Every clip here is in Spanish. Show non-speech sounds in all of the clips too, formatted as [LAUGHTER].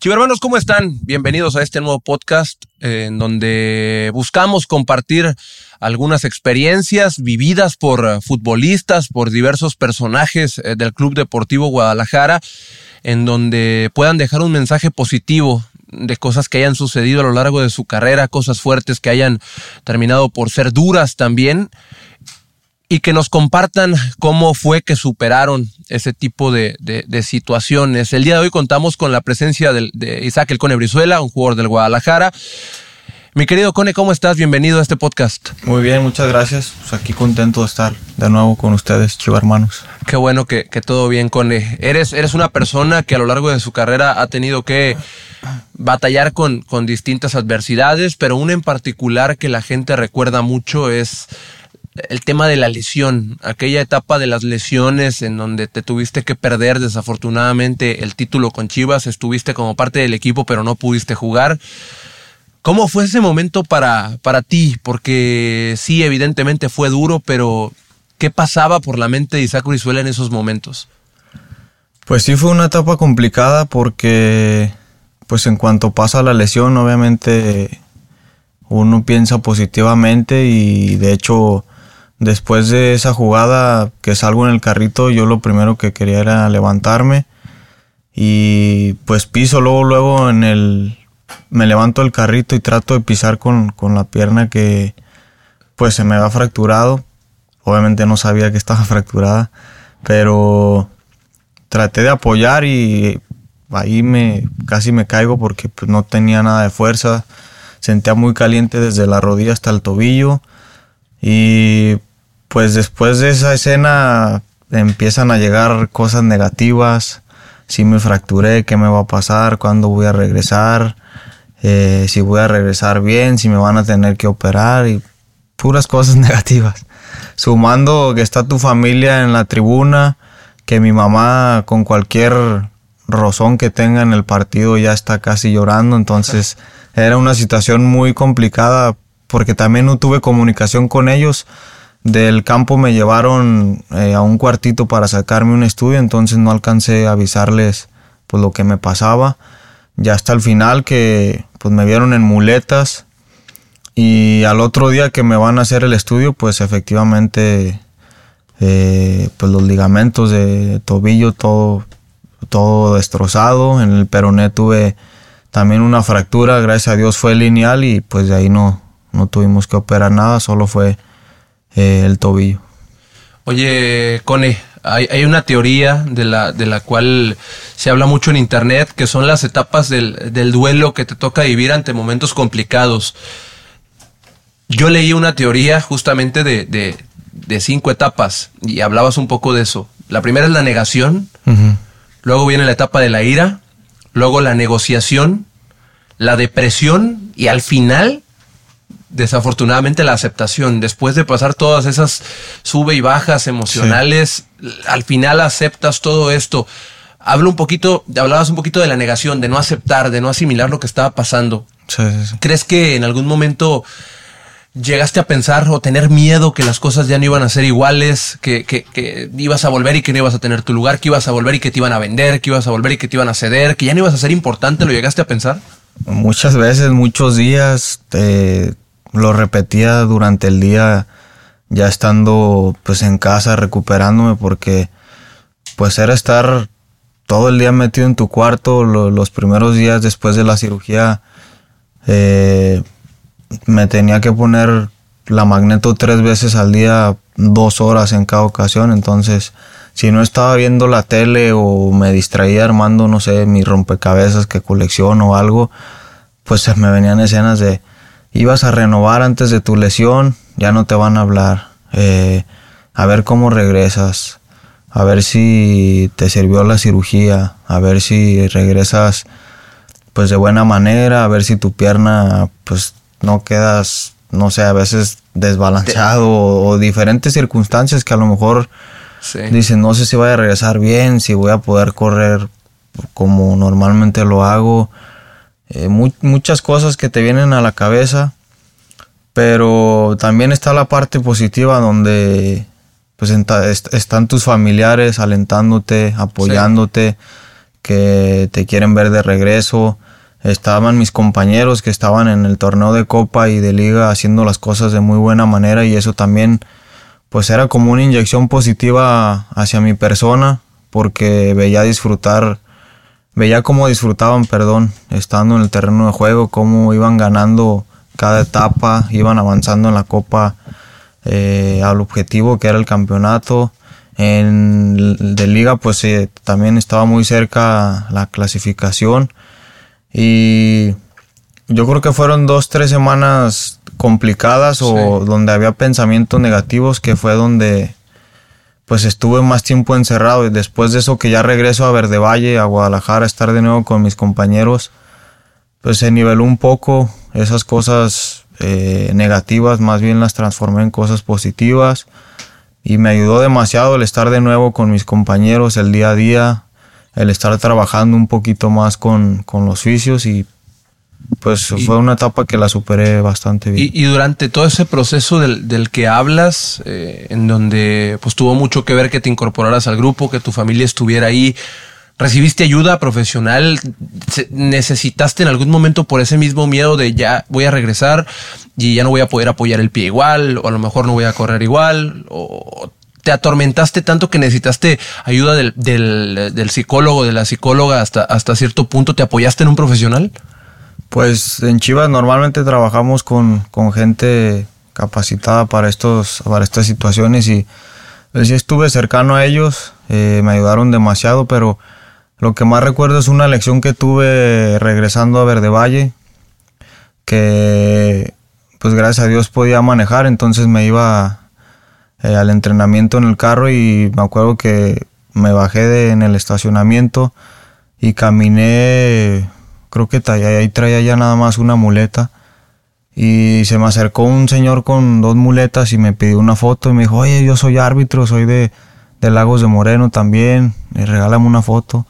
Chivo hermanos, ¿cómo están? Bienvenidos a este nuevo podcast eh, en donde buscamos compartir algunas experiencias vividas por eh, futbolistas, por diversos personajes eh, del Club Deportivo Guadalajara, en donde puedan dejar un mensaje positivo de cosas que hayan sucedido a lo largo de su carrera, cosas fuertes que hayan terminado por ser duras también y que nos compartan cómo fue que superaron ese tipo de, situaciones. El día de hoy contamos con la presencia de, Isaac El Cone Brizuela, un jugador del Guadalajara. Mi querido Cone, ¿cómo estás? Bienvenido a este podcast. Muy bien, muchas gracias. Pues aquí contento de estar de nuevo con ustedes, chivo hermanos. Qué bueno que, todo bien, Cone. Eres, eres una persona que a lo largo de su carrera ha tenido que batallar con, con distintas adversidades, pero una en particular que la gente recuerda mucho es el tema de la lesión, aquella etapa de las lesiones en donde te tuviste que perder desafortunadamente el título con Chivas, estuviste como parte del equipo pero no pudiste jugar. ¿Cómo fue ese momento para, para ti? Porque sí, evidentemente fue duro, pero ¿qué pasaba por la mente de Isaac Urizuela en esos momentos? Pues sí fue una etapa complicada porque pues en cuanto pasa la lesión obviamente uno piensa positivamente y de hecho Después de esa jugada que salgo en el carrito, yo lo primero que quería era levantarme y pues piso luego, luego en el... Me levanto el carrito y trato de pisar con, la pierna que pues se me va fracturado. Obviamente no sabía que estaba [LAUGHS] fracturada, pero traté de apoyar y ahí me casi me caigo porque pues, no tenía nada de fuerza. Sentía muy caliente desde la rodilla hasta el tobillo y pues después de esa escena empiezan a llegar cosas negativas. Si me fracturé, ¿qué me va a pasar? ¿Cuándo voy a regresar? Eh, si voy a regresar bien, si me van a tener que operar y puras cosas [LAUGHS] negativas. Sumando que está tu familia en la tribuna, que mi mamá con cualquier rozón que tenga en el partido ya está casi llorando, entonces [LAUGHS] era una situación muy complicada porque también no tuve comunicación con ellos del campo me llevaron eh, a un cuartito para sacarme un estudio, entonces no alcancé a avisarles pues lo que me pasaba. Ya hasta el final que pues me vieron en muletas y al otro día que me van a hacer el estudio pues efectivamente eh, pues los ligamentos de tobillo todo, todo destrozado. En el peroné tuve también una fractura, gracias a Dios fue lineal y pues de ahí no, no tuvimos que operar nada, solo fue eh, el tobillo. Oye, Cone, hay, una teoría de la, de la cual se habla mucho en internet, que son las etapas del, duelo que te toca vivir ante momentos complicados. Yo leí una teoría justamente de, cinco etapas y hablabas un poco de eso. La primera es la negación, luego viene la etapa de la ira, luego la negociación, la depresión y al final desafortunadamente la aceptación, después de pasar todas esas sube y bajas emocionales, al final aceptas todo esto. Hablo un poquito, hablabas un poquito de la negación, de no aceptar, de no asimilar lo que estaba pasando. ¿Crees que en algún momento llegaste a pensar o tener miedo que las cosas ya no iban a ser iguales, que, que, que, ibas a volver y que no ibas a tener tu lugar, que ibas a volver y que te iban a vender, que ibas a volver y que te iban a ceder, que ya no ibas a ser importante? ¿Lo llegaste a pensar? Muchas veces, muchos días. Eh, lo repetía durante el día ya estando pues en casa recuperándome porque pues era estar todo el día metido en tu cuarto los primeros días después de la cirugía eh, me tenía que poner la magneto tres veces al día dos horas en cada ocasión. Entonces si no estaba viendo la tele o me distraía armando no sé mi rompecabezas que colecciono o algo pues se me venían escenas de ibas a renovar antes de tu lesión, ya no te van a hablar. Eh, a ver cómo regresas, a ver si te sirvió la cirugía, a ver si regresas pues de buena manera, a ver si tu pierna pues no quedas, no sé, a veces desbalanceado o, diferentes circunstancias que a lo mejor dicen no sé si voy a regresar bien, si voy a poder correr como normalmente lo hago. Eh, muchas cosas que te vienen a la cabeza, pero también está la parte positiva donde pues están tus familiares alentándote, apoyándote, que te quieren ver de regreso. Estaban mis compañeros que estaban en el torneo de copa y de liga haciendo las cosas de muy buena manera y eso también pues era como una inyección positiva hacia mi persona porque veía disfrutar veía cómo disfrutaban, perdón, estando en el terreno de juego, cómo iban ganando cada etapa, iban avanzando en la copa eh, al objetivo que era el campeonato. En de liga pues eh, también estaba muy cerca la clasificación y yo creo que fueron dos, tres semanas complicadas o donde había pensamientos negativos que fue donde pues estuve más tiempo encerrado y después de eso que ya regreso a Verde Valle, a Guadalajara, a estar de nuevo con mis compañeros, pues se niveló un poco esas cosas eh, negativas, más bien las transformé en cosas positivas y me ayudó demasiado el estar de nuevo con mis compañeros el día a día, el estar trabajando un poquito más con, con los oficios y pues fue una etapa que la superé bastante bien. Y, durante todo ese proceso del, que hablas, eh, en donde pues tuvo mucho que ver que te incorporaras al grupo, que tu familia estuviera ahí, ¿recibiste ayuda profesional? ¿Necesitaste en algún momento por ese mismo miedo de ya voy a regresar y ya no voy a poder apoyar el pie igual, o a lo mejor no voy a correr igual, o te atormentaste tanto que necesitaste ayuda del, del, del psicólogo, de la psicóloga hasta, hasta cierto punto? ¿Te apoyaste en un profesional? Pues en Chivas normalmente trabajamos con, gente capacitada para, estos, para estas situaciones y pues, estuve cercano a ellos, eh, me ayudaron demasiado, pero lo que más recuerdo es una lección que tuve regresando a Verde Valle, que pues gracias a Dios podía manejar, entonces me iba eh, al entrenamiento en el carro y me acuerdo que me bajé en el estacionamiento y caminé creo que ahí traía ya nada más una muleta. Y se me acercó un señor con dos muletas y me pidió una foto y me dijo, oye, yo soy árbitro, soy de, de Lagos de Moreno también, y regálame una foto.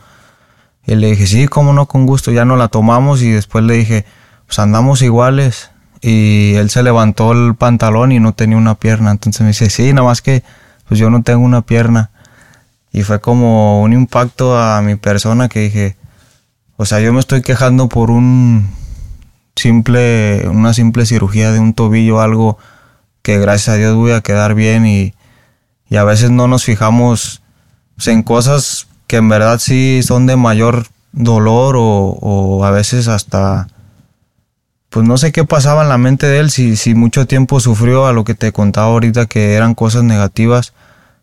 Y le dije, sí, cómo no, con gusto, ya no la tomamos y después le dije, pues andamos iguales. Y él se levantó el pantalón y no tenía una pierna, entonces me dice, sí, nada más que pues yo no tengo una pierna. Y fue como un impacto a mi persona que dije, o sea, yo me estoy quejando por un simple, una simple cirugía de un tobillo, algo que gracias a Dios voy a quedar bien y, a veces no nos fijamos en cosas que en verdad sí son de mayor dolor o, a veces hasta pues no sé qué pasaba en la mente de él, si, si mucho tiempo sufrió a lo que te contaba ahorita que eran cosas negativas,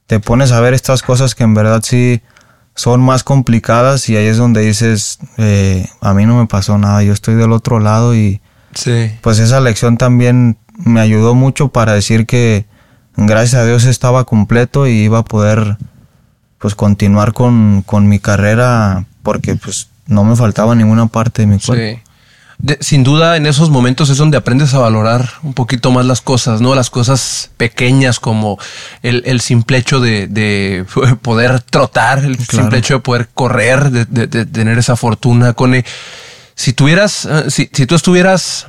te pones a ver estas cosas que en verdad sí son más complicadas y ahí es donde dices, eh, a mí no me pasó nada, yo estoy del otro lado y sí. pues esa lección también me ayudó mucho para decir que gracias a Dios estaba completo y iba a poder pues continuar con, con mi carrera porque pues no me faltaba ninguna parte de mi cuerpo sin duda en esos momentos es donde aprendes a valorar un poquito más las cosas, ¿no? Las cosas pequeñas como el, simple hecho de, [LAUGHS] poder trotar, el simple hecho de poder correr, de, tener esa fortuna. Con, si tuvieras, eh, si, si tú estuvieras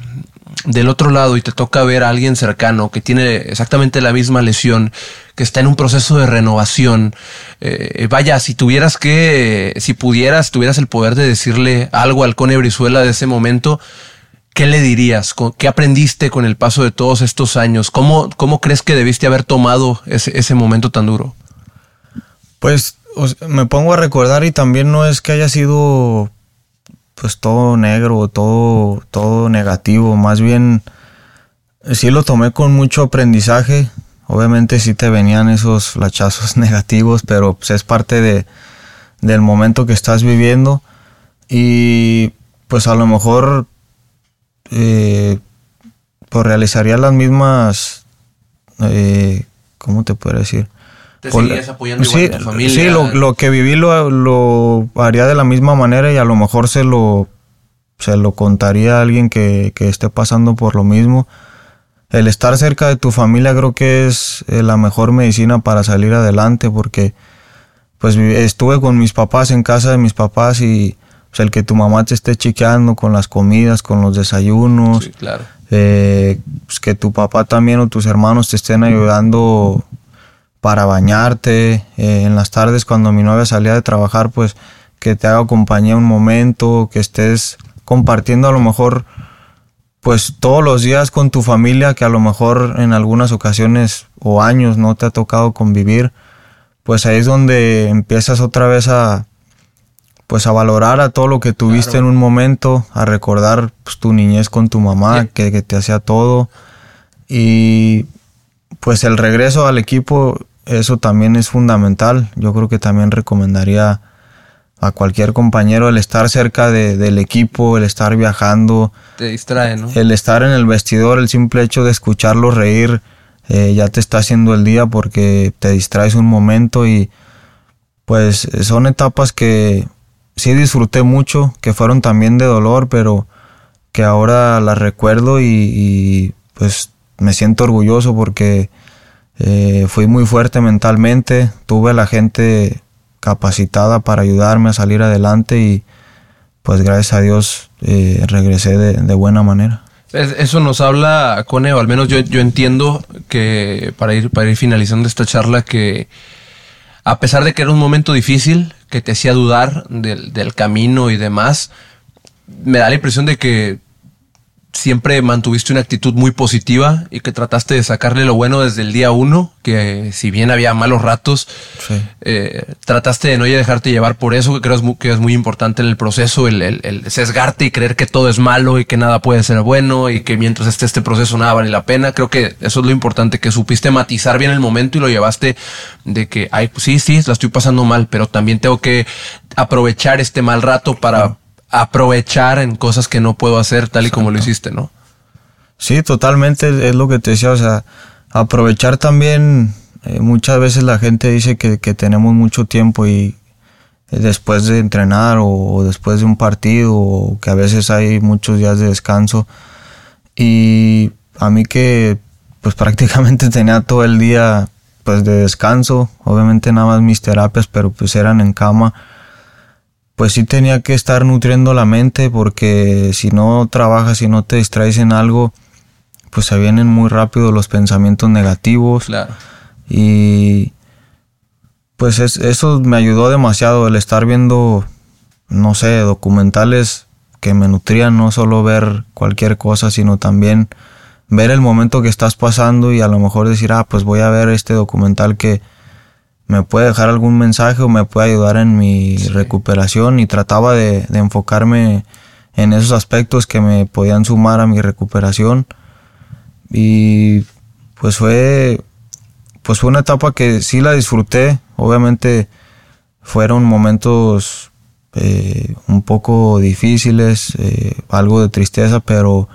del otro lado y te toca ver a alguien cercano que tiene exactamente la misma lesión, que está en un proceso de renovación, eh, vaya, si tuvieras que, si pudieras, tuvieras el poder de decirle algo al Cone Brizuela de ese momento, ¿qué le dirías? ¿Qué aprendiste con el paso de todos estos años? ¿Cómo, cómo crees que debiste haber tomado ese, ese momento tan duro? Pues me pongo a recordar y también no es que haya sido pues todo negro, todo, todo negativo, más bien sí lo tomé con mucho aprendizaje. Obviamente sí te venían esos flachazos [LAUGHS] negativos, pero pues es parte de, del momento que estás viviendo. Y pues a lo mejor eh, pues realizaría las mismas, eh, ¿cómo te puedo decir? ¿Te seguirías apoyando sí, igual a tu familia? Sí, lo, que viví lo, lo, haría de la misma manera y a lo mejor se lo, se lo contaría a alguien que, que esté pasando por lo mismo. El estar cerca de tu familia creo que es eh, la mejor medicina para salir adelante porque pues estuve con mis papás en casa de mis papás y pues, el que tu mamá te esté chequeando con las comidas, con los desayunos, sí, claro. eh, pues que tu papá también o tus hermanos te estén ayudando para bañarte. Eh, en las tardes cuando mi novia salía de trabajar, pues que te haga compañía un momento, que estés compartiendo a lo mejor pues todos los días con tu familia que a lo mejor en algunas ocasiones o años no te ha tocado convivir, pues ahí es donde empiezas otra vez a pues a valorar a todo lo que tuviste en un momento, a recordar pues, tu niñez con tu mamá, que, que te hacía todo. Y pues el regreso al equipo, eso también es fundamental. Yo creo que también recomendaría a cualquier compañero el estar cerca del equipo, el estar viajando. Te distrae, ¿no? El estar en el vestidor, el simple hecho de escucharlo reír, eh, ya te está haciendo el día porque te distraes un momento y pues son etapas que sí disfruté mucho, que fueron también de dolor, pero que ahora las recuerdo y, pues me siento orgulloso porque eh, fui muy fuerte mentalmente, tuve a la gente capacitada para ayudarme a salir adelante y pues gracias a Dios eh, regresé de, buena manera. Eso nos habla, Cone, o al menos yo, yo entiendo que para ir, para ir finalizando esta charla, que a pesar de que era un momento difícil, que te hacía dudar del, del camino y demás, me da la impresión de que siempre mantuviste una actitud muy positiva y que trataste de sacarle lo bueno desde el día uno, que si bien había malos ratos, eh, trataste de no dejarte llevar por eso, que creo es muy, que es muy importante en el proceso, el, el, sesgarte y creer que todo es malo y que nada puede ser bueno y que mientras esté este proceso nada vale la pena. Creo que eso es lo importante, que supiste matizar bien el momento y lo llevaste de que, ay, pues sí, sí, la estoy pasando mal, pero también tengo que aprovechar este mal rato para aprovechar en cosas que no puedo hacer tal y como lo hiciste, ¿no? Sí, totalmente es lo que te decía, o sea, aprovechar también, eh, muchas veces la gente dice que, tenemos mucho tiempo y después de entrenar o, después de un partido o que a veces hay muchos días de descanso. Y a mí que pues [LAUGHS] prácticamente tenía todo el día pues de descanso, obviamente nada más mis terapias, pero pues eran en cama pues sí tenía que estar nutriendo la mente porque si no trabajas y no te distraes en algo, pues se vienen muy rápido los pensamientos negativos. Claro. Y pues eso me ayudó demasiado el estar viendo, no sé, documentales que me nutrían, no solo ver cualquier cosa, sino también ver el momento que estás pasando y a lo mejor decir, ah, pues voy a ver este documental que, me puede dejar algún mensaje o me puede ayudar en mi recuperación y trataba de, enfocarme en esos aspectos que me podían sumar a mi recuperación. Y pues fue pues fue una etapa que sí la disfruté. Obviamente fueron momentos eh, un poco difíciles eh, algo de tristeza pero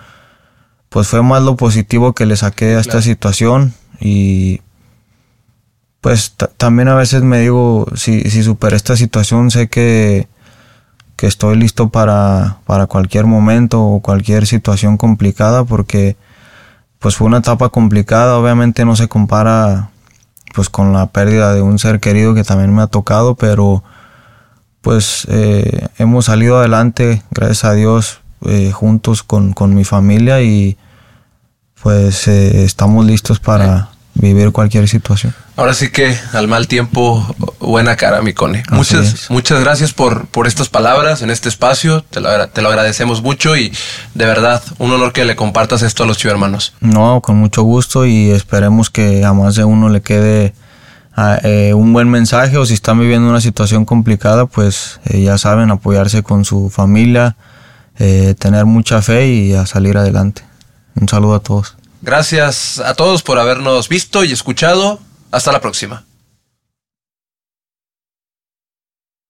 pues fue más lo positivo que le saqué a esta situación. Y pues también a veces me digo, si, si superé esta situación, sé que, que estoy listo para, para, cualquier momento o cualquier situación complicada, porque pues fue una etapa complicada, obviamente no se compara pues con la pérdida de un ser querido que también me ha tocado, pero pues eh, hemos salido adelante, gracias a Dios, eh, juntos con, con, mi familia y pues eh, estamos listos para vivir cualquier situación. Ahora sí que al mal tiempo, buena cara, mi Cone. Muchas, muchas gracias por, por estas palabras en este espacio. Te lo, te lo agradecemos mucho y de verdad, un honor que le compartas esto a los hermanos. No, con mucho gusto y esperemos que a más de uno le quede ah, eh, un buen mensaje o si están viviendo una situación complicada, pues eh, ya saben, apoyarse con su familia, eh, tener mucha fe y a salir adelante. Un saludo a todos. Gracias a todos por habernos visto y escuchado. Hasta la próxima.